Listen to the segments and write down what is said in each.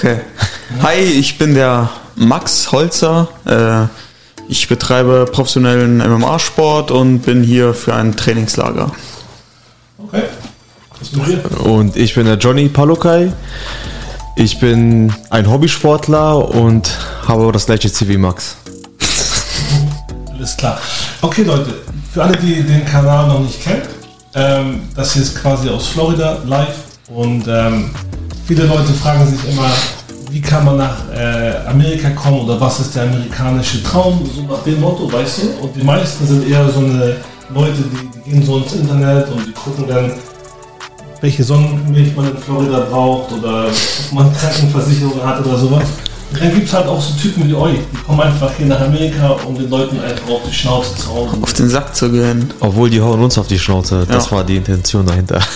Okay. Hi, ich bin der Max Holzer. Äh, ich betreibe professionellen MMA-Sport und bin hier für ein Trainingslager. Okay. Und ich bin der Johnny Palukai. Ich bin ein Hobbysportler und habe das gleiche Ziel wie Max. Alles klar. Okay, Leute, für alle, die den Kanal noch nicht kennen, ähm, das hier ist quasi aus Florida live und ähm, viele Leute fragen sich immer, wie kann man nach äh, Amerika kommen oder was ist der amerikanische Traum, so nach dem Motto, weißt du? Und die meisten sind eher so eine Leute, die, die gehen so ins Internet und die gucken dann, welche Sonnenmilch man in Florida braucht oder ob man Krankenversicherung hat oder sowas. Und dann gibt es halt auch so Typen wie euch, die kommen einfach hier nach Amerika, um den Leuten einfach auf die Schnauze zu hauen. Auf den Sack zu gehen. Obwohl die hauen uns auf die Schnauze. Das Ja. war die Intention dahinter.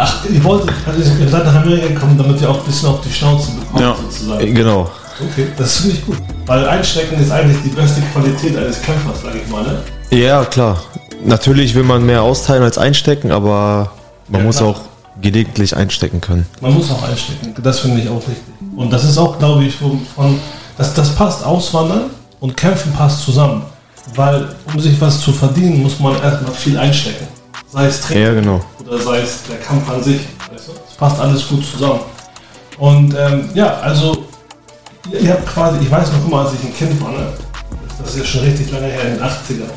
Ach, ihr wolltet, also ihr seid nach Amerika gekommen, damit ihr auch ein bisschen auf die Schnauze bekommt, Ja. sozusagen. Genau. Okay, das finde ich gut. Weil Einstecken ist eigentlich die beste Qualität eines Kämpfers, sage ich mal. Ne? Ja, klar. Natürlich will man mehr austeilen als einstecken, aber man Ja, muss klar. auch gelegentlich einstecken können. Man muss auch einstecken, das finde ich auch wichtig. Und das ist auch, glaube ich, von, von das, das passt Auswandern und Kämpfen passt zusammen. Weil, um sich was zu verdienen, muss man erstmal viel einstecken. Sei es Training Ja, genau. oder sei es der Kampf an sich. Weißt du? Es passt alles gut zusammen. Und ähm, ja, also, ihr, ihr habt quasi, ich weiß noch immer, als ich ein Kind war, ne? das ist ja schon richtig lange her, in den 80ern.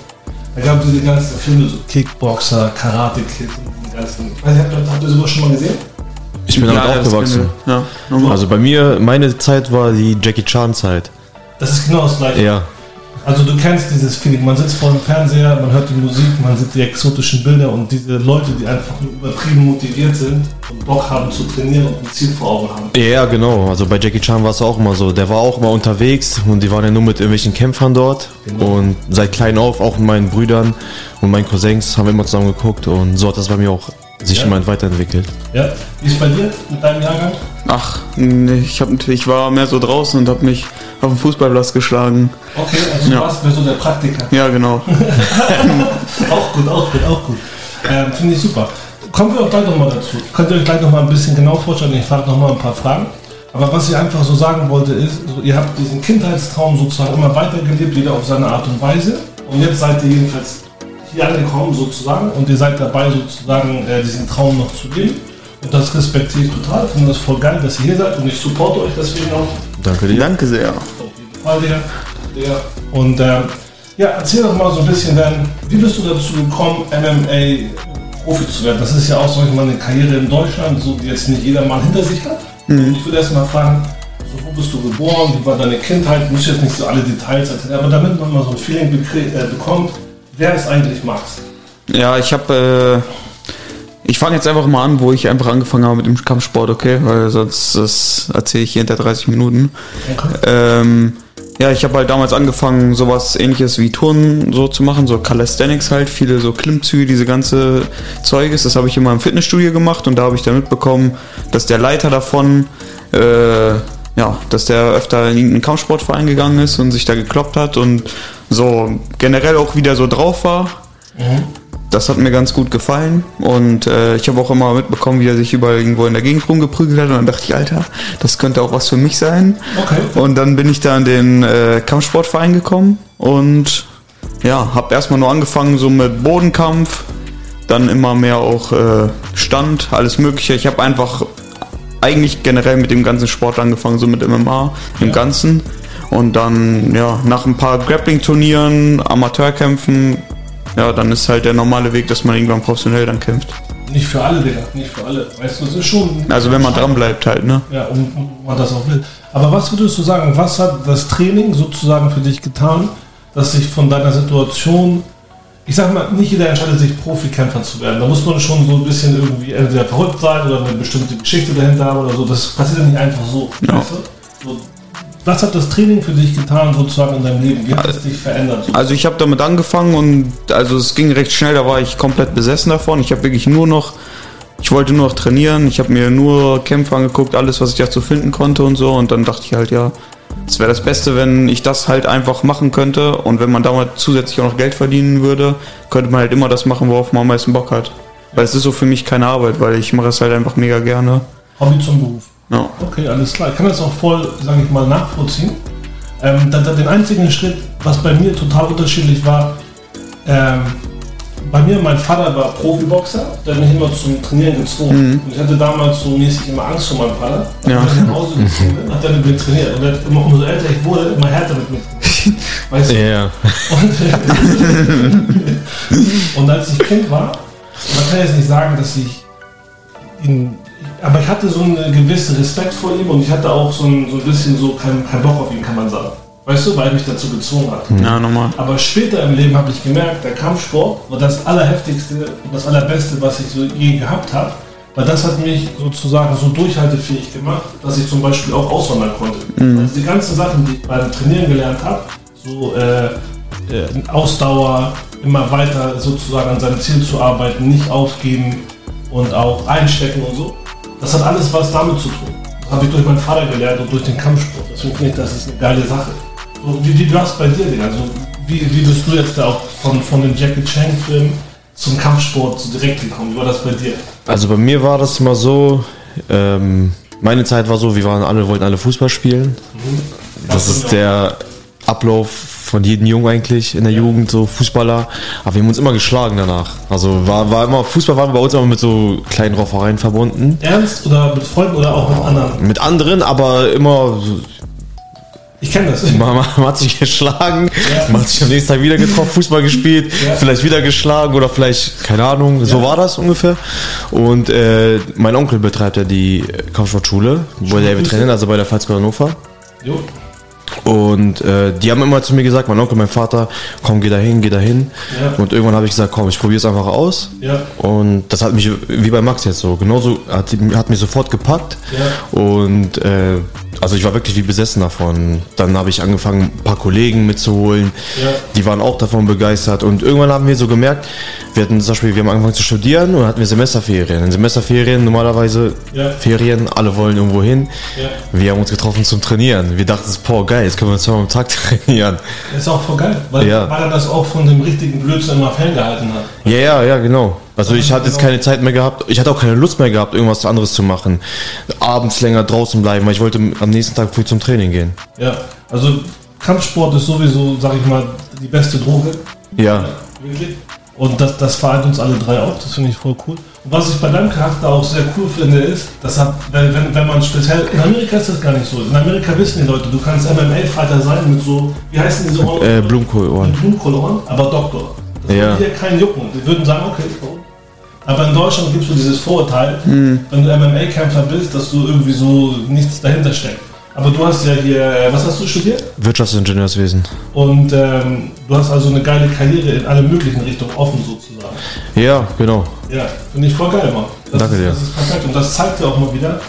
Da gab es diese ganzen Filme, so Kickboxer, Karate Kid und die ganzen. Weiß nicht, habt, habt ihr sowas schon mal gesehen? Ich bin damit Ja, das aufgewachsen. wir. Ja. Also bei mir, meine Zeit war die Jackie Chan Zeit. Das ist genau das gleiche. Ja. Also du kennst dieses Feeling, man sitzt vor dem Fernseher, man hört die Musik, man sieht die exotischen Bilder und diese Leute, die einfach nur übertrieben motiviert sind und Bock haben zu trainieren und ein Ziel vor Augen haben. Ja, genau. Also bei Jackie Chan war es auch immer so. Der war auch immer unterwegs und die waren ja nur mit irgendwelchen Kämpfern dort. Genau. Und seit klein auf, auch mit meinen Brüdern und meinen Cousins, haben wir immer zusammen geguckt und so hat das bei mir auch sich Ja. immer weiterentwickelt. Ja? Wie ist bei dir mit deinem Jahrgang? Ach, nee, ich, hab, ich war mehr so draußen und habe mich auf dem Fußballplatz geschlagen. Okay, also du Ja. warst mehr so der Praktiker. Ja, genau. Auch gut, auch gut, auch gut. Ähm, Finde ich super. Kommen wir auch gleich nochmal dazu. Könnt ihr euch gleich nochmal ein bisschen genau vorstellen? Ich frage nochmal ein paar Fragen. Aber was ich einfach so sagen wollte ist, so, ihr habt diesen Kindheitstraum sozusagen immer weitergelebt, jeder auf seine Art und Weise. Und jetzt seid ihr jedenfalls hier angekommen sozusagen und ihr seid dabei sozusagen äh, diesen Traum noch zu leben. Und das respektiere ich total. Ich finde das voll geil, dass ihr hier seid und ich supporte euch deswegen auch. Danke dir. Danke sehr. Auf jeden Fall, Digga. Digga. Und ähm, ja, erzähl doch mal so ein bisschen, dann, wie bist du dazu gekommen, MMA-Profi zu werden? Das ist ja auch, sag ich mal, eine Karriere in Deutschland, so die jetzt nicht jeder mal hinter sich hat. Und ich würde erst mal fragen, so, wo bist du geboren, wie war deine Kindheit? Du musst jetzt nicht so alle Details erzählen, aber damit man mal so ein Feeling äh, bekommt, wer ist eigentlich Max? Ja, ich habe. Äh, ich fange jetzt einfach mal an, wo ich einfach angefangen habe mit dem Kampfsport, okay? Weil sonst erzähle ich hier hinter 30 Minuten. Okay. Ähm, ja, ich habe halt damals angefangen, sowas ähnliches wie Turnen so zu machen, so Calisthenics halt, viele so Klimmzüge, diese ganze Zeuges. Das habe ich immer im Fitnessstudio gemacht und da habe ich dann mitbekommen, dass der Leiter davon, äh, ja, dass der öfter in irgendeinen Kampfsportverein gegangen ist und sich da gekloppt hat und so generell auch wieder so drauf war. Das hat mir ganz gut gefallen und äh, ich habe auch immer mitbekommen, wie er sich überall irgendwo in der Gegend rumgeprügelt hat und dann dachte ich, Alter, das könnte auch was für mich sein. Okay. Und dann bin ich da in den äh, Kampfsportverein gekommen und ja, habe erstmal nur angefangen so mit Bodenkampf, dann immer mehr auch äh, Stand, alles Mögliche. Ich habe einfach eigentlich generell mit dem ganzen Sport angefangen, so mit MMA im Ja. Ganzen. Und dann, ja, nach ein paar Grappling-Turnieren, Amateurkämpfen, ja, dann ist halt der normale Weg, dass man irgendwann professionell dann kämpft. Nicht für alle, Digga, nicht für alle. Weißt du, das ist schon. Also wenn man dran bleibt halt, ne? Ja, und, und man das auch will. Aber was würdest du sagen, was hat das Training sozusagen für dich getan, dass sich von deiner Situation, ich sag mal, nicht jeder entscheidet sich Profikämpfer zu werden. Da muss man schon so ein bisschen irgendwie entweder verrückt sein oder eine bestimmte Geschichte dahinter haben oder so. Das passiert ja nicht einfach so. Ja. Weißt du? so was hat das Training für dich getan sozusagen in deinem Leben? Wie hat es dich verändert? So? Also ich habe damit angefangen und also es ging recht schnell, da war ich komplett besessen davon. Ich habe wirklich nur noch, ich wollte nur noch trainieren, ich habe mir nur Kämpfe angeguckt, alles, was ich dazu finden konnte und so. Und dann dachte ich halt, ja, es wäre das Beste, wenn ich das halt einfach machen könnte. Und wenn man damit zusätzlich auch noch Geld verdienen würde, könnte man halt immer das machen, worauf man am meisten Bock hat. Weil es ist so für mich keine Arbeit, weil ich mache es halt einfach mega gerne. Hobby zum Beruf. Ja. Okay, alles klar. Ich kann das auch voll, sage ich mal, nachvollziehen. Ähm, da, da, den einzigen Schritt, was bei mir total unterschiedlich war, ähm, bei mir, mein Vater war Profiboxer, der hat mich immer zum Trainieren gezwungen. Und ich hatte damals so mäßig immer Angst vor meinem Vater. Ja. Als ich nach Hause gezogen bin, hat er mit mir trainiert. Und er hat immer, umso älter ich wurde, immer härter mit mir trainiert. Weißt du? Ja. Und, und als ich Kind war, man kann jetzt nicht sagen, dass ich ihn. Aber ich hatte so einen gewissen Respekt vor ihm und ich hatte auch so ein, so ein bisschen so keinen kein Bock auf ihn, kann man sagen. Weißt du, weil mich dazu gezwungen hat. Ja, nochmal. Aber später im Leben habe ich gemerkt, der Kampfsport war das Allerheftigste und das Allerbeste, was ich so je gehabt habe. Weil das hat mich sozusagen so durchhaltefähig gemacht, dass ich zum Beispiel auch auswandern konnte. Also die ganzen Sachen, die ich beim Trainieren gelernt habe, so äh, äh, Ausdauer, immer weiter sozusagen an seinem Ziel zu arbeiten, nicht aufgeben und auch einstecken und so, das hat alles was damit zu tun. Das habe ich durch meinen Vater gelernt und durch den Kampfsport. Deswegen finde ich, das ist eine geile Sache. Wie, wie war es bei dir, Digga? Also, wie, wie bist du jetzt da auch von, von dem Jackie Chan-Film zum Kampfsport so direkt gekommen? Wie war das bei dir? Also bei mir war das immer so, ähm, meine Zeit war so, wir waren alle, wollten alle Fußball spielen. Das ist der Ablauf von jedem Jungen eigentlich in der Jugend, so Fußballer. Aber wir haben uns immer geschlagen danach. Also war, war immer, Fußball war bei uns immer mit so kleinen Raufereien verbunden. Ernst oder mit Freunden oder auch mit anderen? Mit anderen, aber immer, Ich kenne das. man hat sich geschlagen, Ja. man hat sich am nächsten Tag wieder getroffen, Fußball gespielt, Ja. vielleicht wieder geschlagen oder vielleicht, keine Ahnung, so Ja. war das ungefähr. Und äh, mein Onkel betreibt ja die Kampfsportschule, wo der wir trainieren, also bei der Pfalzgau Hannover. Jo. Und äh, die haben immer zu mir gesagt, mein Onkel, mein Vater, komm, geh da hin, geh da hin. Ja. Und irgendwann habe ich gesagt, komm, ich probiere es einfach aus. Ja. Und das hat mich, wie bei Max jetzt so, genauso, hat, hat mich sofort gepackt. Ja. Und äh, also ich war wirklich wie besessen davon. Dann habe ich angefangen, ein paar Kollegen mitzuholen. Ja. Die waren auch davon begeistert. Und irgendwann haben wir so gemerkt, wir hatten zum Beispiel, wir haben angefangen zu studieren und hatten wir Semesterferien. In Semesterferien normalerweise Ja. Ferien, alle wollen irgendwo hin. Ja. Wir haben uns getroffen zum Trainieren. Wir dachten, boah, geil, jetzt können wir zweimal am Tag trainieren. Das ist auch voll geil, weil, weil er das auch von dem richtigen Blödsinn immer ferngehalten hat. Ja, ja, ja, genau. Also ich hatte jetzt keine Zeit mehr gehabt, ich hatte auch keine Lust mehr gehabt, irgendwas anderes zu machen. Abends länger draußen bleiben, weil ich wollte am nächsten Tag früh zum Training gehen. Ja, also Kampfsport ist sowieso, sag ich mal, die beste Droge. Ja, Wirklich. Und das, das vereint uns alle drei auch, das finde ich voll cool. Und was ich bei deinem Charakter auch sehr cool finde, ist, das hat, wenn, wenn, wenn man speziell, in Amerika ist das gar nicht so. In Amerika wissen die Leute, du kannst MMA-Fighter sein mit so, wie heißen diese Ohren? äh, Blumenkohlohren. Blumenkohlohren, aber Doktor. Das Ja. würde hier keinen jucken. Die würden sagen, okay, warum? Aber in Deutschland gibt es so dieses Vorurteil, wenn du MMA-Kämpfer bist, dass du irgendwie so nichts dahinter steckt. Aber du hast ja hier, was hast du studiert? Wirtschaftsingenieurswesen. Und ähm, du hast also eine geile Karriere in alle möglichen Richtungen offen sozusagen. Ja, genau. Ja, finde ich voll geil, Mann. Das Danke ist, dir. Das ist perfekt. Und das zeigt ja auch mal wieder,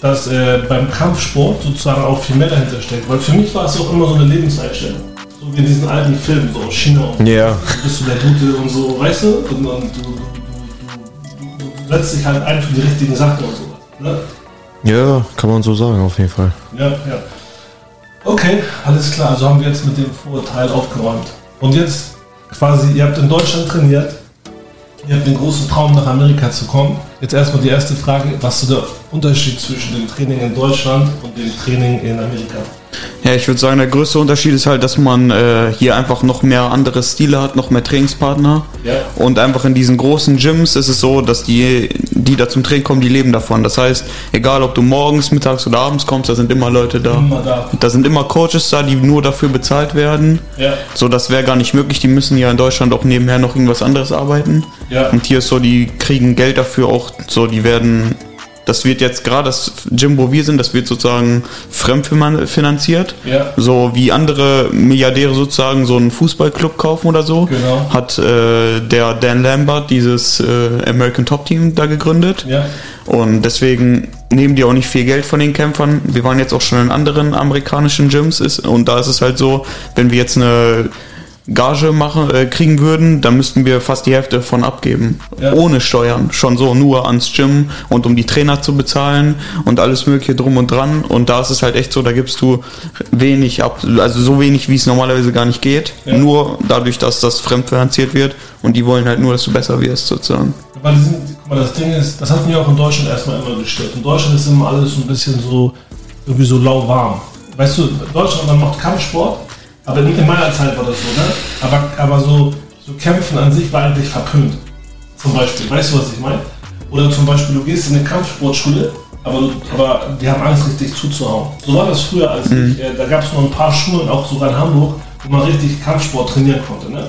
dass äh, beim Kampfsport sozusagen auch viel mehr dahinter steckt. Weil für mich war es auch immer so eine Lebenseinstellung. So wie in diesen alten Filmen, so aus China und Ja, du bist du der Gute und so, weißt du? Und, und du, dich halt ein für die richtigen Sachen und so. Ne? ja, kann man so sagen, auf jeden Fall. Ja, ja. Okay, alles klar. Also haben wir jetzt mit dem Vorurteil aufgeräumt. Und jetzt quasi, ihr habt in Deutschland trainiert. Ihr habt den großen Traum, nach Amerika zu kommen. Jetzt erstmal die erste Frage. Was ist der Unterschied zwischen dem Training in Deutschland und dem Training in Amerika? Ja, ich würde sagen, der größte Unterschied ist halt, dass man äh, hier einfach noch mehr andere Stile hat, noch mehr Trainingspartner. Ja. Und einfach in diesen großen Gyms ist es so, dass die, die da zum Training kommen, die leben davon. Das heißt, egal ob du morgens, mittags oder abends kommst, da sind immer Leute da. Immer da. Da sind immer Coaches da, die nur dafür bezahlt werden. Ja. So, das wäre gar nicht möglich. Die müssen ja in Deutschland auch nebenher noch irgendwas anderes arbeiten. Ja. Und hier ist so, die kriegen Geld dafür auch, so, die werden, das wird jetzt gerade das Gym, wo wir sind, das wird sozusagen fremdfinanziert. Ja. So wie andere Milliardäre sozusagen so einen Fußballclub kaufen oder so. Genau. Hat äh, der Dan Lambert dieses äh, American Top Team da gegründet. Ja. Und deswegen nehmen die auch nicht viel Geld von den Kämpfern. Wir waren jetzt auch schon in anderen amerikanischen Gyms ist, und da ist es halt so, wenn wir jetzt eine Gage machen, äh, kriegen würden, dann müssten wir fast die Hälfte davon abgeben. Ja. Ohne Steuern. Schon so, nur ans Gym und um die Trainer zu bezahlen und alles mögliche drum und dran. Und da ist es halt echt so, da gibst du wenig ab, also so wenig, wie es normalerweise gar nicht geht. Ja. Nur dadurch, dass das fremdfinanziert wird und die wollen halt nur, dass du besser wirst, sozusagen. Aber sind, guck mal, das Ding ist, das hat mich auch in Deutschland erstmal immer gestört. In Deutschland ist immer alles so ein bisschen so, irgendwie so lauwarm. Weißt du, Deutschland, man macht Kampfsport, aber nicht in meiner Zeit war das so, ne? Aber, aber so, so Kämpfen an sich war eigentlich verpönt. Zum Beispiel, weißt du, was ich meine? Oder zum Beispiel, du gehst in eine Kampfsportschule, aber, aber die haben Angst, richtig zuzuhauen. So war das früher, als ich, äh, da gab es nur ein paar Schulen, auch sogar in Hamburg, wo man richtig Kampfsport trainieren konnte. Ne?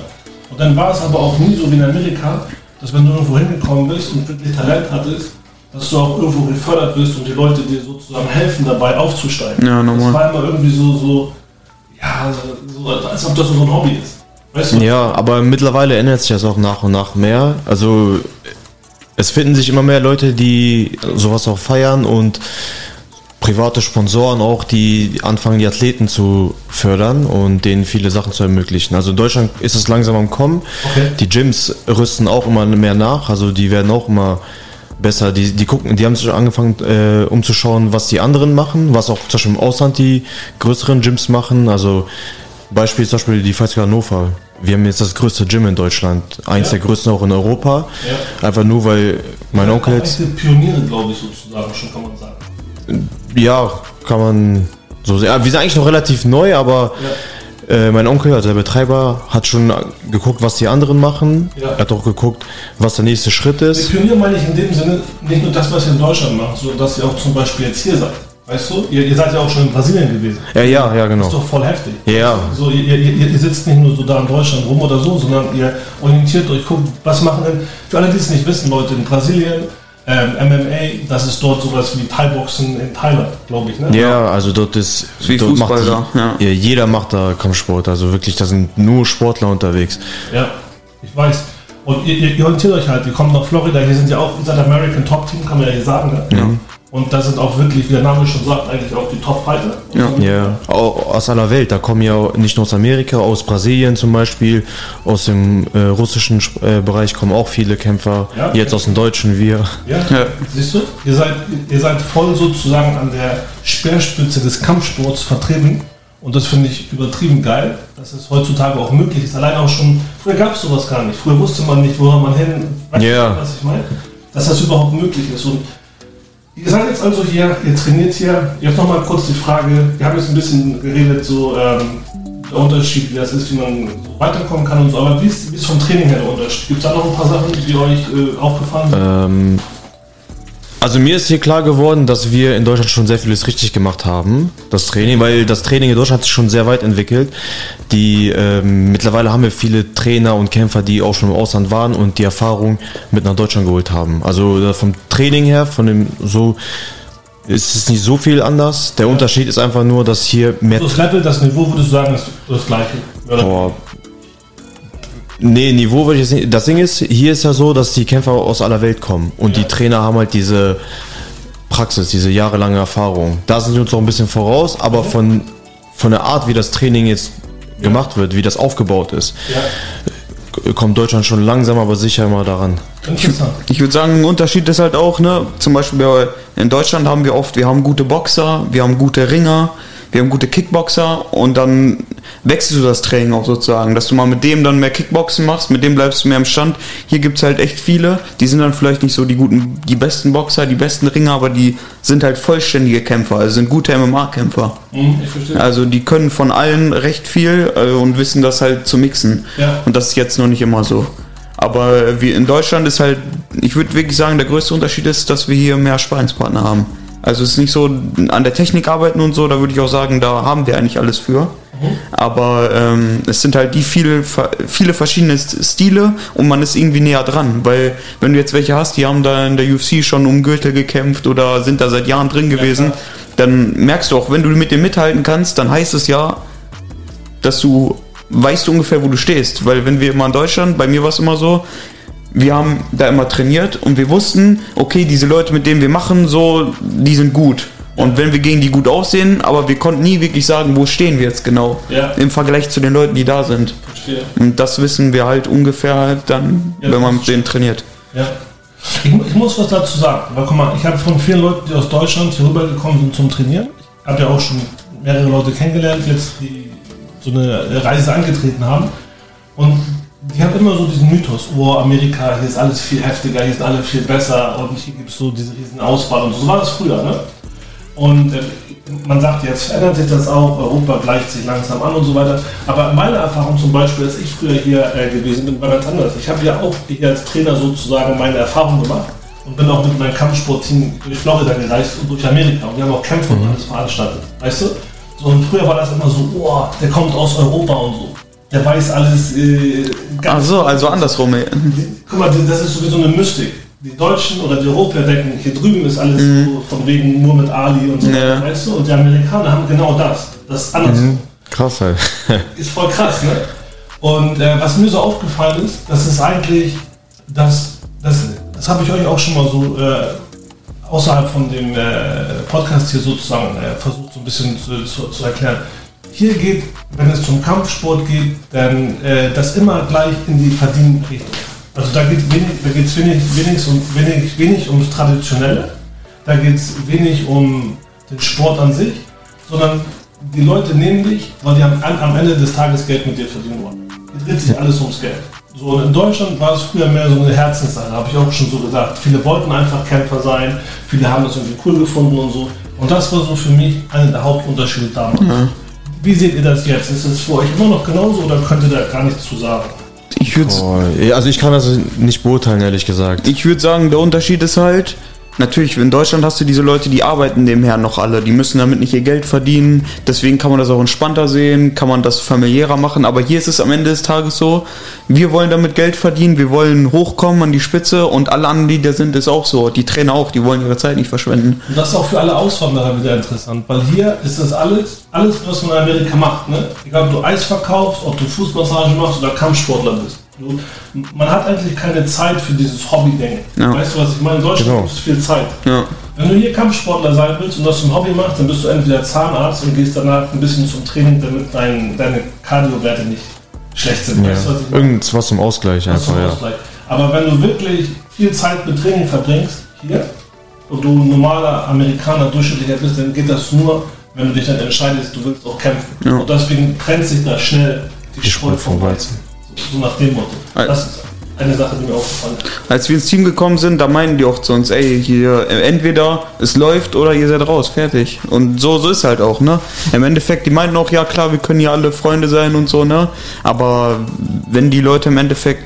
Und dann war es aber auch nie so wie in Amerika, dass wenn du irgendwo hingekommen bist und wirklich Talent hattest, dass du auch irgendwo gefördert wirst und die Leute dir sozusagen helfen dabei aufzusteigen. Ja, normal. Das war immer irgendwie so, so ja, so, als ob das so ein Hobby ist. Weißt du? Ja, aber mittlerweile ändert sich das auch nach und nach mehr. Also es finden sich immer mehr Leute, die sowas auch feiern und private Sponsoren auch, die anfangen, die Athleten zu fördern und denen viele Sachen zu ermöglichen. Also in Deutschland ist es langsam am Kommen. Okay. Die Gyms rüsten auch immer mehr nach, also die werden auch immer besser. Die, die gucken, die haben sich angefangen äh, umzuschauen, was die anderen machen, was auch zum Beispiel im Ausland die größeren Gyms machen. Also Beispiel ist zum Beispiel die Freizeithalle Hannover. Wir haben jetzt das größte Gym in Deutschland, eins Ja. der größten auch in Europa. Ja. Einfach nur, weil mein Onkel jetzt, Pioniere, glaube ich, sozusagen, schon kann man sagen. ja, kann man so sehen. Ja, wir sind eigentlich noch relativ neu, aber äh, mein Onkel, also der Betreiber, hat schon geguckt, was die anderen machen. Ja. Er hat auch geguckt, was der nächste Schritt ist. Pionier meine ich in dem Sinne nicht nur das, was ihr in Deutschland macht, sondern dass ihr auch zum Beispiel jetzt hier seid. Weißt du? Ihr, ihr seid ja auch schon in Brasilien gewesen. Ja, ja, ja, Das genau. ist doch voll heftig. Ja. So, ihr, ihr, ihr sitzt nicht nur so da in Deutschland rum oder so, sondern ihr orientiert euch, guckt, was machen denn, für alle, die es nicht wissen, Leute, in Brasilien, ähm, MMA, das ist dort sowas wie Thai-Boxen in Thailand, glaube ich, ne? Ja, also dort ist, Ist wie dort Fußball macht, da, ja. Jeder macht da Kampfsport, also wirklich, da sind nur Sportler unterwegs. Ja, ich weiß. Und ihr, ihr, ihr orientiert euch halt, ihr kommt nach Florida, hier sind ja auch, ihr seid American Top Team, kann man ja hier sagen, ne? Ja. Und da sind auch wirklich, wie der Name schon sagt, eigentlich auch die Top-Fighter. Ja. Ja, au- aus aller Welt. Da kommen ja nicht nur aus Amerika, aus Brasilien zum Beispiel, aus dem äh, russischen äh, Bereich kommen auch viele Kämpfer. Ja. Jetzt aus dem Deutschen wir. Ja, Ja. siehst du? Ihr seid, ihr seid voll sozusagen an der Speerspitze des Kampfsports vertreten. Und das finde ich übertrieben geil, dass es heutzutage auch möglich ist. Allein auch schon, früher gab es sowas gar nicht. Früher wusste man nicht, woran man hin, weißt Ja. du, was ich meine? Dass das überhaupt möglich ist. Und ihr seid jetzt also hier, ihr trainiert hier. Jetzt nochmal kurz die Frage, wir haben jetzt ein bisschen geredet, so ähm, der Unterschied, wie das ist, wie man so weiterkommen kann und so. Aber wie ist, wie ist vom Training her der Unterschied? Gibt es da noch ein paar Sachen, die euch äh, aufgefallen sind? Ähm, also mir ist hier klar geworden, dass wir in Deutschland schon sehr vieles richtig gemacht haben, das Training, weil das Training in Deutschland hat sich schon sehr weit entwickelt. Die ähm, mittlerweile haben wir viele Trainer und Kämpfer, die auch schon im Ausland waren und die Erfahrung mit nach Deutschland geholt haben. Also äh, vom Training her, von dem so ist es nicht so viel anders. Der Unterschied ist einfach nur, dass hier mehr So das Level, das Niveau, würdest du sagen, ist das gleiche? Boah. Nee, Niveau würde ich jetzt nicht. Das Ding ist, hier ist ja so, dass die Kämpfer aus aller Welt kommen und die Trainer haben halt diese Praxis, diese jahrelange Erfahrung. Da sind sie uns noch ein bisschen voraus, aber von, von der Art, wie das Training jetzt gemacht wird, wie das aufgebaut ist, Ja, kommt Deutschland schon langsam, aber sicher immer daran. interessant. Ich würde sagen, ein Unterschied ist halt auch, ne, zum Beispiel bei- in Deutschland haben wir oft, wir haben gute Boxer, wir haben gute Ringer, wir haben gute Kickboxer und dann wechselst du das Training auch sozusagen, dass du mal mit dem dann mehr Kickboxen machst, mit dem bleibst du mehr im Stand. Hier gibt's halt echt viele, die sind dann vielleicht nicht so die guten, die besten Boxer, die besten Ringer, aber die sind halt vollständige Kämpfer, also sind gute MMA-Kämpfer. Hm, verstehe. Also die können von allen recht viel äh, und wissen das halt zu mixen. Ja. Und das ist jetzt noch nicht immer so. Aber wie in Deutschland ist halt, ich würde wirklich sagen, der größte Unterschied ist, dass wir hier mehr Sparingspartner haben. Also es ist nicht so an der Technik arbeiten und so, da würde ich auch sagen, da haben wir eigentlich alles für. Aber ähm, es sind halt die viele, viele verschiedene Stile und man ist irgendwie näher dran. Weil wenn du jetzt welche hast, die haben da in der UFC schon um Gürtel gekämpft oder sind da seit Jahren drin gewesen, klar. dann merkst du auch, wenn du mit dem mithalten kannst, dann heißt es ja, dass du weißt du ungefähr, wo du stehst. Weil wenn wir immer in Deutschland, bei mir war es immer so, wir haben da immer trainiert und wir wussten, okay, diese Leute, mit denen wir machen, so, die sind gut. Und wenn wir gegen die gut aussehen, aber wir konnten nie wirklich sagen, wo stehen wir jetzt genau. Ja. Im Vergleich zu den Leuten, die da sind. Verstehe. Und das wissen wir halt ungefähr halt dann, Ja, wenn man mit denen trainiert. Ja. Ich, ich muss was dazu sagen, weil guck mal, ich habe von vielen Leuten, die aus Deutschland hier rübergekommen sind zum Trainieren, ich habe ja auch schon mehrere Leute kennengelernt, jetzt die so eine Reise angetreten haben und die haben immer so diesen Mythos, oh Amerika, hier ist alles viel heftiger, hier sind alle viel besser und hier gibt es so diese riesen Auswahl und so. So war das früher, ne? Und äh, man sagt, jetzt verändert sich das auch, Europa gleicht sich langsam an und so weiter. Aber meine Erfahrung zum Beispiel, als ich früher hier äh, gewesen bin, war ganz anders. Ich habe ja auch hier als Trainer sozusagen meine Erfahrung gemacht und bin auch mit meinem Kampfsportteam durch Florida gereist und durch Amerika. Und wir haben auch Kämpfe und alles veranstaltet. Weißt du? So, und früher war das immer so, oh, der kommt aus Europa und so. Der weiß alles äh, Ach so, also andersrum. Guck mal, das ist sowieso eine Mystik. Die Deutschen oder die Europäer denken, hier drüben ist alles so von wegen nur mit Ali und so, Mhm. Ja. Mhm. weißt du? Und die Amerikaner haben genau das. Das ist andersrum. Krass halt. Ist voll krass, ne? Und äh, was mir so aufgefallen ist, das ist eigentlich, das, das, das habe ich euch auch schon mal so äh, außerhalb von dem äh, Podcast hier sozusagen äh, versucht so ein bisschen zu, zu, zu erklären. Hier geht, wenn es zum Kampfsport geht, dann äh, das immer gleich in die Verdienrichtung. Also da geht wenig, da geht's wenig, wenig, um, wenig, wenig ums Traditionelle, da geht es wenig um den Sport an sich, sondern die Leute nehmen dich, weil die am, am Ende des Tages Geld mit dir verdienen wollen. Hier dreht sich alles ums Geld. So, und in Deutschland war es früher mehr so eine Herzenssache, habe ich auch schon so gesagt. Viele wollten einfach Kämpfer sein, viele haben das irgendwie cool gefunden und so. Und das war so für mich einer der Hauptunterschiede damals. Wie seht ihr das jetzt? Ist es für euch immer noch genauso oder könnt ihr da gar nichts zu sagen? Ich würde also ich kann das nicht beurteilen, ehrlich gesagt. ich würd sagen, der Unterschied ist halt, natürlich, in Deutschland hast du diese Leute, die arbeiten nebenher noch alle. Die müssen damit nicht ihr Geld verdienen. Deswegen kann man das auch entspannter sehen, kann man das familiärer machen. Aber hier ist es am Ende des Tages so, wir wollen damit Geld verdienen, wir wollen hochkommen an die Spitze und alle anderen, die da sind, ist auch so. Die Trainer auch, die wollen ihre Zeit nicht verschwenden. Und das ist auch für alle Auswanderer wieder interessant, weil hier ist das alles, alles was man in Amerika macht, ne? egal ob du Eis verkaufst, ob du Fußmassage machst oder Kampfsportler bist. Man hat eigentlich keine Zeit für dieses Hobby-Denken. Ja. Weißt du, was ich meine? In Deutschland Genau. es viel Zeit. Ja. Wenn du hier Kampfsportler sein willst und das zum Hobby machst, dann bist du entweder Zahnarzt und gehst danach ein bisschen zum Training, damit dein, deine Cardio-Werte nicht schlecht sind. Ja. Weißt du, was ich meine? Irgendwas zum Ausgleich ist einfach, ein ja. Ausgleich. Aber wenn du wirklich viel Zeit mit Training verbringst, hier, und du ein normaler Amerikaner, durchschnittlicher bist, dann geht das nur, wenn du dich dann entscheidest, du willst auch kämpfen. Und deswegen trennt sich da schnell die, Die Spreu vom Weizen. So, nach dem Motto. Das ist eine Sache, die mir aufgefallen ist. Als wir ins Team gekommen sind, da meinen die auch zu uns, ey, hier, äh, entweder es läuft oder ihr seid raus, fertig. Und so, so ist halt auch, ne? Im Endeffekt, die meinten auch, ja klar, wir können ja alle Freunde sein und so, ne? Aber wenn die Leute im Endeffekt,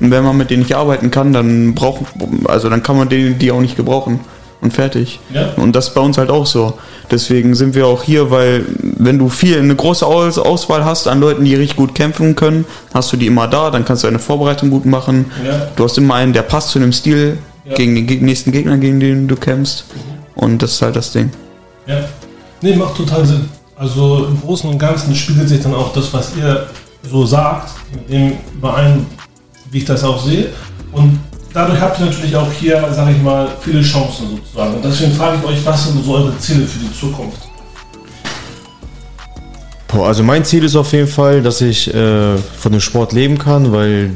wenn man mit denen nicht arbeiten kann, dann brauchen, also dann kann man die, die auch nicht gebrauchen. Und fertig. Ja. Und das ist bei uns halt auch so. Deswegen sind wir auch hier, weil wenn du viel, eine große Aus Auswahl hast an Leuten, die richtig gut kämpfen können, hast du die immer da, dann kannst du eine Vorbereitung gut machen. Ja. Du hast immer einen, der passt zu dem Stil Ja. gegen den nächsten Gegner, gegen den du kämpfst. Und das ist halt das Ding. Ja. Nee, macht total Sinn. Also im Großen und Ganzen spiegelt sich dann auch das, was ihr so sagt, mit dem überein, wie ich das auch sehe. Und dadurch habt ihr natürlich auch hier, sage ich mal, viele Chancen sozusagen. Und deswegen frage ich euch, was sind so eure Ziele für die Zukunft? Boah, also mein Ziel ist auf jeden Fall, dass ich äh, von dem Sport leben kann, weil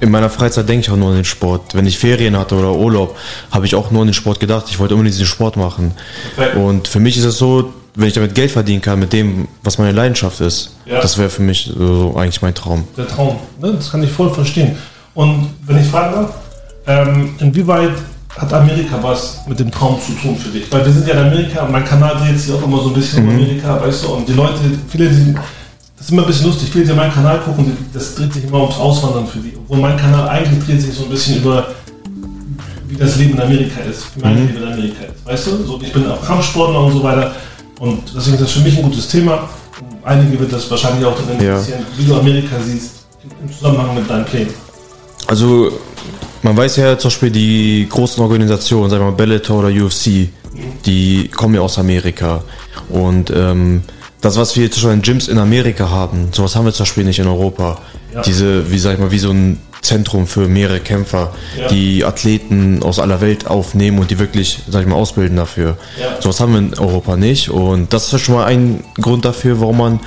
in meiner Freizeit denke ich auch nur an den Sport. Wenn ich Ferien hatte oder Urlaub, habe ich auch nur an den Sport gedacht. Ich wollte unbedingt diesen Sport machen. Perfekt. Und für mich ist es so, wenn ich damit Geld verdienen kann, mit dem, was meine Leidenschaft ist, Ja. das wäre für mich so, so eigentlich mein Traum. Der Traum. Ne? Das kann ich voll verstehen. Und wenn ich fragen darf, ähm, inwieweit hat Amerika was mit dem Traum zu tun für dich? Weil wir sind ja in Amerika und mein Kanal dreht sich auch immer so ein bisschen um Amerika, weißt du? Und die Leute, viele, die, das ist immer ein bisschen lustig, viele, die meinen Kanal gucken, die- das dreht sich immer ums Auswandern für die. Obwohl mein Kanal eigentlich dreht sich so ein bisschen über, wie das Leben in Amerika ist, wie mein Leben in Amerika ist. Weißt du? So, ich bin auch Kampfsportler und so weiter. Und deswegen ist das für mich ein gutes Thema. Einige wird das wahrscheinlich auch dann Ja. interessieren, wie du Amerika siehst im Zusammenhang mit deinen Plänen. Also, man weiß ja zum Beispiel, die großen Organisationen, sagen wir mal Bellator oder UFC, die kommen ja aus Amerika. Und ähm, das, was wir zum Beispiel in Gyms in Amerika haben, sowas haben wir zum Beispiel nicht in Europa. Ja. Diese, wie sag ich mal, wie so ein Zentrum für mehrere Kämpfer, Ja. die Athleten aus aller Welt aufnehmen und die wirklich, sag ich mal, ausbilden dafür. Ja. Sowas haben wir in Europa nicht und das ist schon mal ein Grund dafür, warum man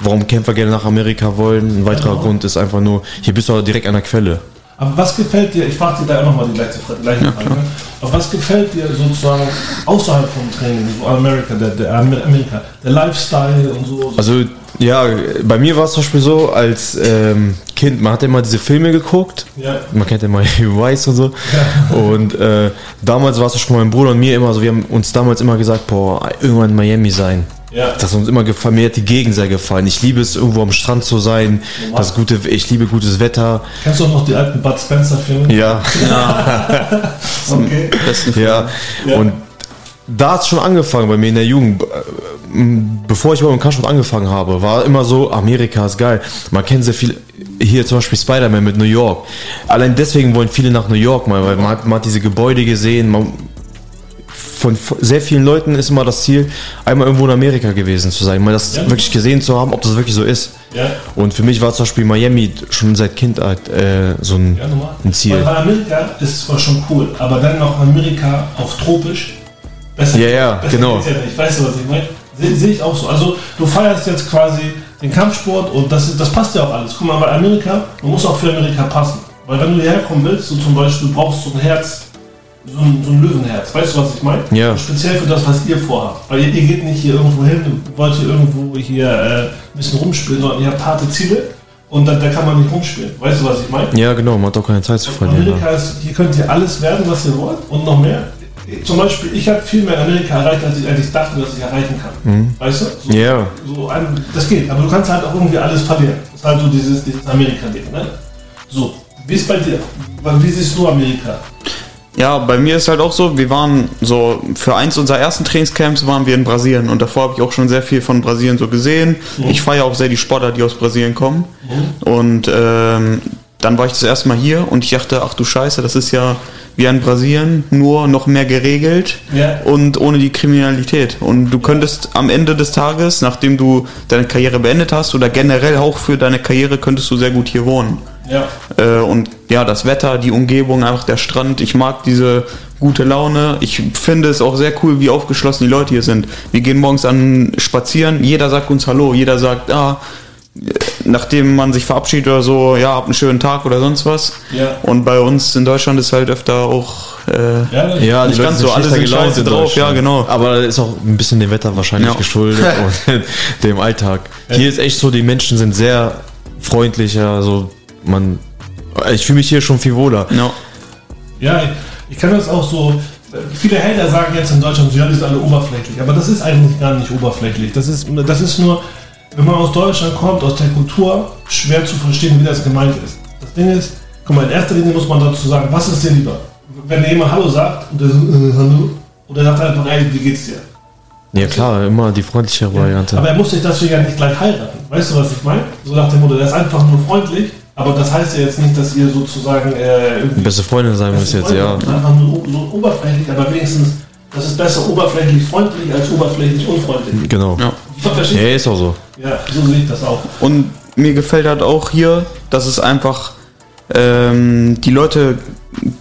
warum Kämpfer gerne nach Amerika wollen. Ein weiterer Genau. Grund ist einfach nur, hier bist du direkt an der Quelle. Aber was gefällt dir, ich frage dir da auch nochmal die gleiche, gleiche Frage, ne? aber was gefällt dir sozusagen außerhalb vom Training, so Amerika, der, der Amer- Amerika, der Lifestyle und so? Also ja, bei mir war es zum Beispiel so, als ähm, Kind, man hat immer diese Filme geguckt, ja, man kennt ja mal Weiß und so. Und äh, damals war es schon mein Bruder und mir immer so, wir haben uns damals immer gesagt, boah, irgendwann in Miami sein. Ja. Das hat uns immer gefallen, mir hat die Gegend sehr gefallen. Ich liebe es, irgendwo am Strand zu sein. Das gute, ich liebe gutes Wetter. Kennst du auch noch die alten Bud Spencer Filme? Ja, Okay. Besten ja. Ja. Und da hat es schon angefangen bei mir in der Jugend. Bevor ich überhaupt mit Kampfsport angefangen habe, war immer so, Amerika ist geil. Man kennt sehr viel, hier zum Beispiel Spider-Man mit New York. Allein deswegen wollen viele nach New York mal, weil man hat, man hat diese Gebäude gesehen. Man, von sehr vielen Leuten ist immer das Ziel, einmal irgendwo in Amerika gewesen zu sein, mal das Ja. wirklich gesehen zu haben, ob das wirklich so ist. Ja. Und für mich war zum Beispiel Miami schon seit Kindheit äh, so ein, Ja, ein Ziel. Weil, weil Amerika ist zwar schon cool, aber dann noch Amerika auf tropisch. Besser, Ja, ja, besser genau. Ja nicht. Weißt du, was ich meine? Sehe seh ich auch so. Also, du feierst jetzt quasi den Kampfsport und das, das passt ja auch alles. Guck mal, bei Amerika, man muss auch für Amerika passen. Weil, wenn du hierher kommen willst, so zum Beispiel, brauchst du ein Herz, so ein, so ein Löwenherz. Weißt du, was ich meine? Ja. Speziell für das, was ihr vorhabt. Weil ihr, ihr geht nicht hier irgendwo hin, wollt hier irgendwo hier äh, ein bisschen rumspielen, sondern ihr habt harte Ziele und da, da kann man nicht rumspielen. Weißt du, was ich meine? Ja, genau, man hat auch keine Zeit zu verlieren. Amerika ist, hier könnt ihr alles werden, was ihr wollt und noch mehr. Zum Beispiel, ich habe viel mehr in Amerika erreicht, als ich eigentlich dachte, dass ich erreichen kann. Weißt du? So, Mhm. Ja. so ein, das geht, aber du kannst halt auch irgendwie alles verlieren. Das ist halt so dieses, dieses Amerika-Ding. Ne? So, wie ist bei dir? Wie siehst du Amerika? Ja, bei mir ist halt auch so, wir waren so, für eins unserer ersten Trainingscamps waren wir in Brasilien und davor habe ich auch schon sehr viel von Brasilien so gesehen. Ich feiere auch sehr die Sportler, die aus Brasilien kommen. Und ähm, dann war ich das erste Mal hier und ich dachte, ach du Scheiße, das ist ja wie in Brasilien, nur noch mehr geregelt Ja. und ohne die Kriminalität. Und du könntest am Ende des Tages, nachdem du deine Karriere beendet hast oder generell auch für deine Karriere, könntest du sehr gut hier wohnen. Ja. Äh, und ja, das Wetter, die Umgebung, einfach der Strand. Ich mag diese gute Laune. Ich finde es auch sehr cool, wie aufgeschlossen die Leute hier sind. Wir gehen morgens an spazieren, jeder sagt uns Hallo, jeder sagt, ah, nachdem man sich verabschiedet oder so, ja, habt einen schönen Tag oder sonst was. Ja. Und bei uns in Deutschland ist halt öfter auch äh, Ja, Nicht die Leute ganz so, sind alle schlechter sind gelaunt scheiße drauf, ja, genau. Aber ist auch ein bisschen dem Wetter wahrscheinlich Ja. geschuldet und dem Alltag. Hier ist echt so, die Menschen sind sehr freundlicher, also man, ich fühle mich hier schon viel wohler. ja. Ja, ich, ich kann das auch so. Viele Hater sagen jetzt in Deutschland, so, ja, die sind alle oberflächlich. Aber das ist eigentlich gar nicht oberflächlich. Das ist, das ist nur, wenn man aus Deutschland kommt, aus der Kultur, schwer zu verstehen, wie das gemeint ist. Das Ding ist, guck mal, in erster Linie muss man dazu sagen, was ist dir lieber? Wenn dir jemand Hallo sagt und der äh, Hallo, oder sagt einfach, ey, wie geht's dir? Ja klar, immer die freundlichere Variante. Aber er muss sich deswegen ja nicht gleich heiraten. Weißt du, was ich meine? So nach dem Motto, der ist einfach nur freundlich, aber das heißt ja jetzt nicht, dass ihr sozusagen äh, irgendwie Beste Freundin sein müsst jetzt, ja. Einfach nur so oberflächlich, aber wenigstens, das ist besser oberflächlich freundlich als oberflächlich unfreundlich. Genau. Ja. Ja, ist auch so. Ja, so sehe ich das auch. Und mir gefällt halt auch hier, dass es einfach ähm, die Leute,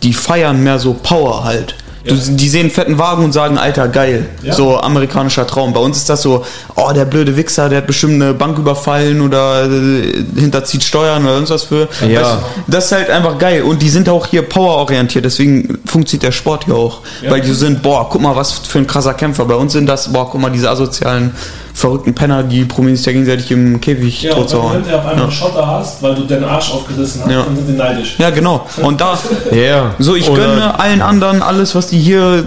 die feiern mehr so Power halt. Du, die sehen einen fetten Wagen und sagen, Alter, geil. Ja. So amerikanischer Traum. Bei uns ist das so, oh, der blöde Wichser, der hat bestimmt eine Bank überfallen oder äh, hinterzieht Steuern oder sonst was für. Ja. Weißt das ist halt einfach geil. Und die sind auch hier powerorientiert, deswegen funktioniert der Sport hier auch. Ja. Weil die sind, boah, guck mal, was für ein krasser Kämpfer. Bei uns sind das, boah, guck mal, diese asozialen, verrückten Penner, die sich ja gegenseitig im Käfig Ja, tot und zu wenn du hauen. auf einmal Ja. einen Schotter hast, weil du deinen Arsch aufgerissen hast, Ja. dann sind die neidisch. Ja, genau. Und da, Ja. so ich Oder- gönne allen anderen alles, was die hier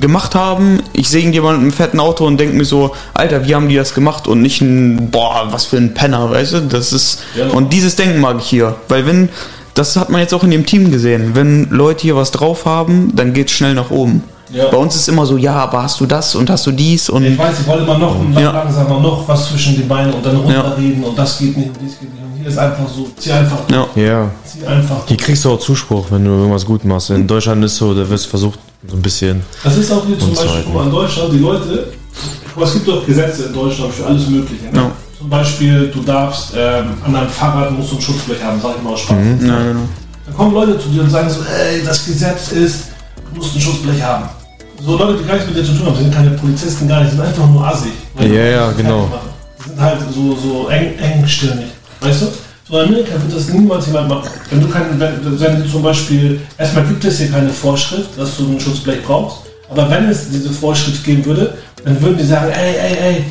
gemacht haben. Ich sehe jemanden im fetten Auto und denke mir so, Alter, wie haben die das gemacht? Und nicht ein, boah, was für ein Penner, weißt du? Das ist, Ja. und dieses Denken mag ich hier. Weil wenn, das hat man jetzt auch in dem Team gesehen, wenn Leute hier was drauf haben, dann geht's schnell nach oben. Ja. Bei uns ist immer so, ja, aber hast du das und hast du dies und Ich weiß, ich wollte immer noch Ja. langsamer noch was zwischen den Beinen und dann runterreden und das geht nicht und dies geht nicht. Und hier ist einfach so, zieh einfach, ja. Ja. zieh einfach. Hier kriegst du auch Zuspruch, wenn du irgendwas gut machst. In Deutschland ist so, da wird versucht, so ein bisschen. Das ist auch hier zum Beispiel, guck mal, in Deutschland, die Leute, es gibt doch Gesetze in Deutschland für alles Mögliche. Ne? Ja. zum Beispiel, du darfst ähm, an deinem Fahrrad musst du ein Schutzblech haben, sag ich mal aus Spaß. Ja, genau. Dann kommen Leute zu dir und sagen so, ey, das Gesetz ist, du musst ein Schutzblech haben. So Leute, die gar nichts mit dir zu tun haben, sind keine Polizisten, gar nicht, die sind einfach nur assig. Ja, ja, genau. Die sind halt so, so eng, engstirnig, weißt du? So in Amerika wird das niemals jemand machen. Wenn du kein, wenn, wenn du zum Beispiel, erstmal gibt es hier keine Vorschrift, dass du ein Schutzblech brauchst, aber wenn es diese Vorschrift geben würde, dann würden die sagen, ey, ey, ey,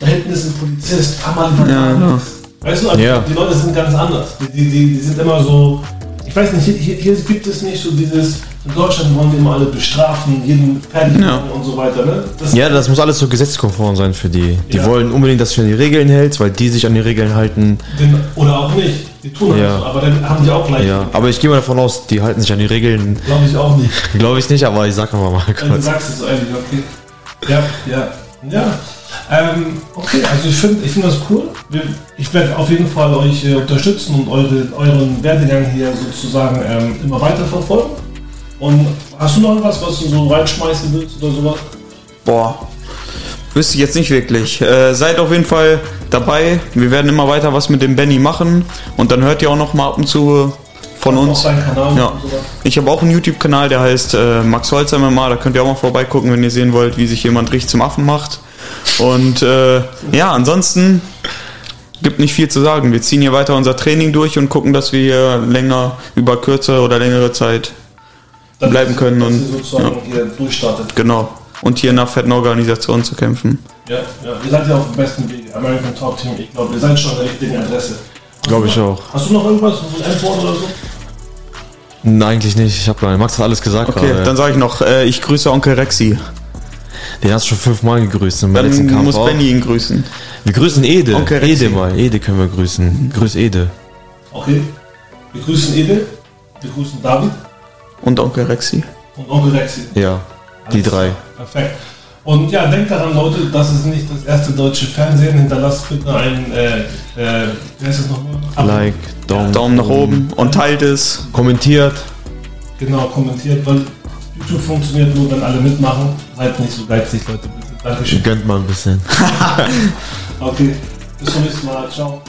da hinten ist ein Polizist, fahr mal lieber Ja, da. genau. Weißt du, also Ja. die Leute sind ganz anders. Die, die, die, die sind immer so, ich weiß nicht, hier, hier gibt es nicht so dieses, in Deutschland wollen wir immer alle bestrafen, jeden fertig Ja. und so weiter. Ne? Das, Ja, das muss alles so gesetzkonform sein für die. Die Ja. wollen unbedingt, dass du an die Regeln hältst, weil die sich an die Regeln halten. den, oder auch nicht. Die tun Ja. so, aber dann haben die auch gleich. Ja, aber ich gehe mal davon aus, die halten sich an die Regeln. Glaube ich auch nicht. Glaube ich nicht, aber ich sag mal mal Wenn du kurz. sagst es so ehrlich, okay. Ja, ja, ja. Ähm, okay, also ich finde ich find das cool. Ich werde auf jeden Fall euch äh, unterstützen und eure, euren Werdegang hier sozusagen ähm, immer weiter verfolgen. Und hast du noch was, was du so reinschmeißen willst oder sowas? Boah, wüsste ich jetzt nicht wirklich. Äh, seid auf jeden Fall dabei. Wir werden immer weiter was mit dem Benny machen. Und dann hört ihr auch noch mal ab und zu von Auf uns. Ja. Ich habe auch einen YouTube-Kanal, der heißt äh, Max Holz MMA. Da könnt ihr auch mal vorbeigucken, wenn ihr sehen wollt, wie sich jemand richtig zum Affen macht. Und äh, ja, ansonsten gibt nicht viel zu sagen. Wir ziehen hier weiter unser Training durch und gucken, dass wir hier länger, über kürzere oder längere Zeit Dass bleiben ihr- können dass und- ihr sozusagen hier durchstartet. Genau. Und hier in einer fetten Organisation zu kämpfen. Ja, ja, ihr seid ja auf dem besten Weg. American Top Team, ich glaube, ihr seid schon an der richtigen Adresse. Glaube ich noch- auch. Hast du noch irgendwas, ein Endwort oder so? Nein, eigentlich nicht. Ich habe gar nicht. Max hat alles gesagt Okay, gerade. dann sage ich noch, äh, ich grüße Onkel Rexi. Den hast du schon fünfmal gegrüßt im Dann letzten Kampf. muss auch. Benny ihn grüßen. Wir grüßen Ede. Onkel Rexi. Ede mal. Ede können wir grüßen. Grüß Ede. Okay. Wir grüßen Ede, wir grüßen David Und Onkel Rexi. und Onkel Rexi. Ja, die Alles drei. klar. Perfekt. Und ja, denkt daran, Leute, das ist nicht das erste deutsche Fernsehen. Hinterlasst bitte ein, äh, äh, wie heißt das nochmal? Like, Daumen, Daumen nach oben und teilt es. Kommentiert. Genau, kommentiert, weil YouTube funktioniert nur, wenn alle mitmachen. Seid nicht so geizig, Leute, bitte. Dankeschön. Gönnt mal ein bisschen. Okay, bis zum nächsten Mal. Ciao.